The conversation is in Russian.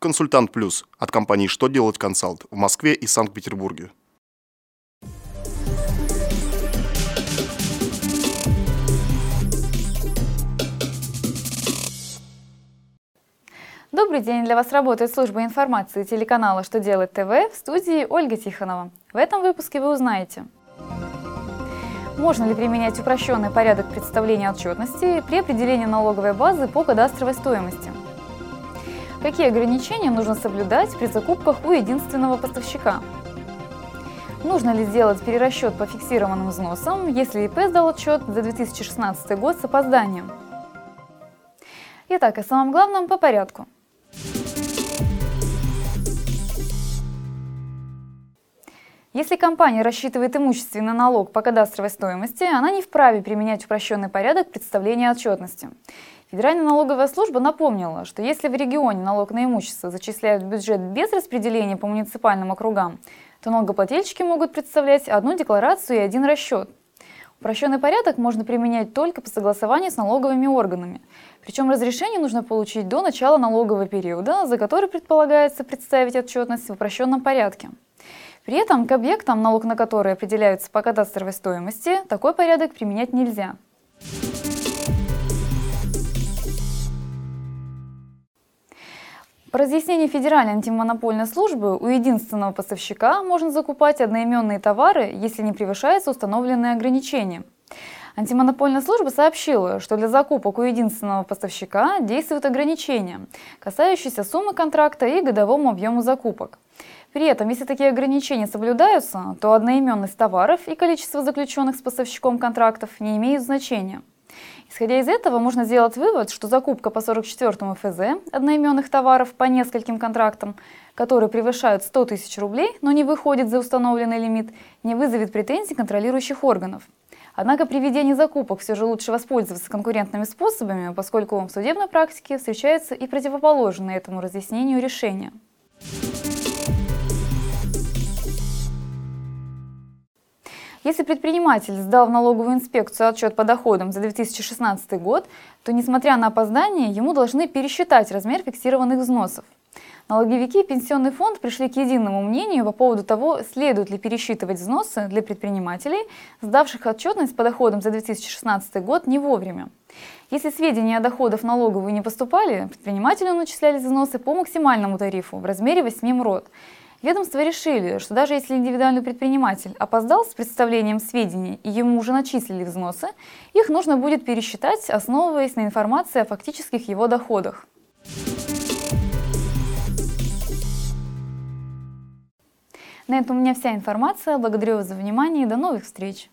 Консультант Плюс от компании «Что делать консалт» в Москве и Санкт-Петербурге. Добрый день! Для вас работает служба информации телеканала «Что делать ТВ» в студии Ольга Тихонова. В этом выпуске вы узнаете Можно ли применять упрощенный порядок представления отчетности при определении налоговой базы по кадастровой стоимости? Какие ограничения нужно соблюдать при закупках у единственного поставщика? Нужно ли сделать перерасчет по фиксированным взносам, если ИП сдал отчет за 2016 год с опозданием? Итак, о самом главном по порядку – Если компания рассчитывает имущественный налог по кадастровой стоимости, она не вправе применять упрощенный порядок представления отчетности. Федеральная налоговая служба напомнила, что если в регионе налог на имущество зачисляют в бюджет без распределения по муниципальным округам, то налогоплательщики могут представлять одну декларацию и один расчет. Упрощенный порядок можно применять только по согласованию с налоговыми органами. Причем разрешение нужно получить до начала налогового периода, за который предполагается представить отчетность в упрощенном порядке. При этом к объектам, налог на которые определяются по кадастровой стоимости, такой порядок применять нельзя. По разъяснению Федеральной антимонопольной службы, у единственного поставщика можно закупать одноименные товары, если не превышается установленные ограничения. Антимонопольная служба сообщила, что для закупок у единственного поставщика действуют ограничения, касающиеся суммы контракта и годовому объему закупок. При этом, если такие ограничения соблюдаются, то одноименность товаров и количество заключенных с поставщиком контрактов не имеют значения. Исходя из этого, можно сделать вывод, что закупка по 44 ФЗ одноименных товаров по нескольким контрактам, которые превышают 100 тысяч рублей, но не выходят за установленный лимит, не вызовет претензий контролирующих органов. Однако при ведении закупок все же лучше воспользоваться конкурентными способами, поскольку в судебной практике встречаются и противоположные этому разъяснению решения. Если предприниматель сдал в налоговую инспекцию отчет по доходам за 2016 год, то, несмотря на опоздание, ему должны пересчитать размер фиксированных взносов. Налоговики и пенсионный фонд пришли к единому мнению по поводу того, следует ли пересчитывать взносы для предпринимателей, сдавших отчетность по доходам за 2016 год не вовремя. Если сведения о доходах налоговую не поступали, предпринимателю начислялись взносы по максимальному тарифу в размере 8 МРОД. Ведомства решили, что даже если индивидуальный предприниматель опоздал с представлением сведений и ему уже начислили взносы, их нужно будет пересчитать, основываясь на информации о фактических его доходах. На этом у меня вся информация. Благодарю вас за внимание и до новых встреч!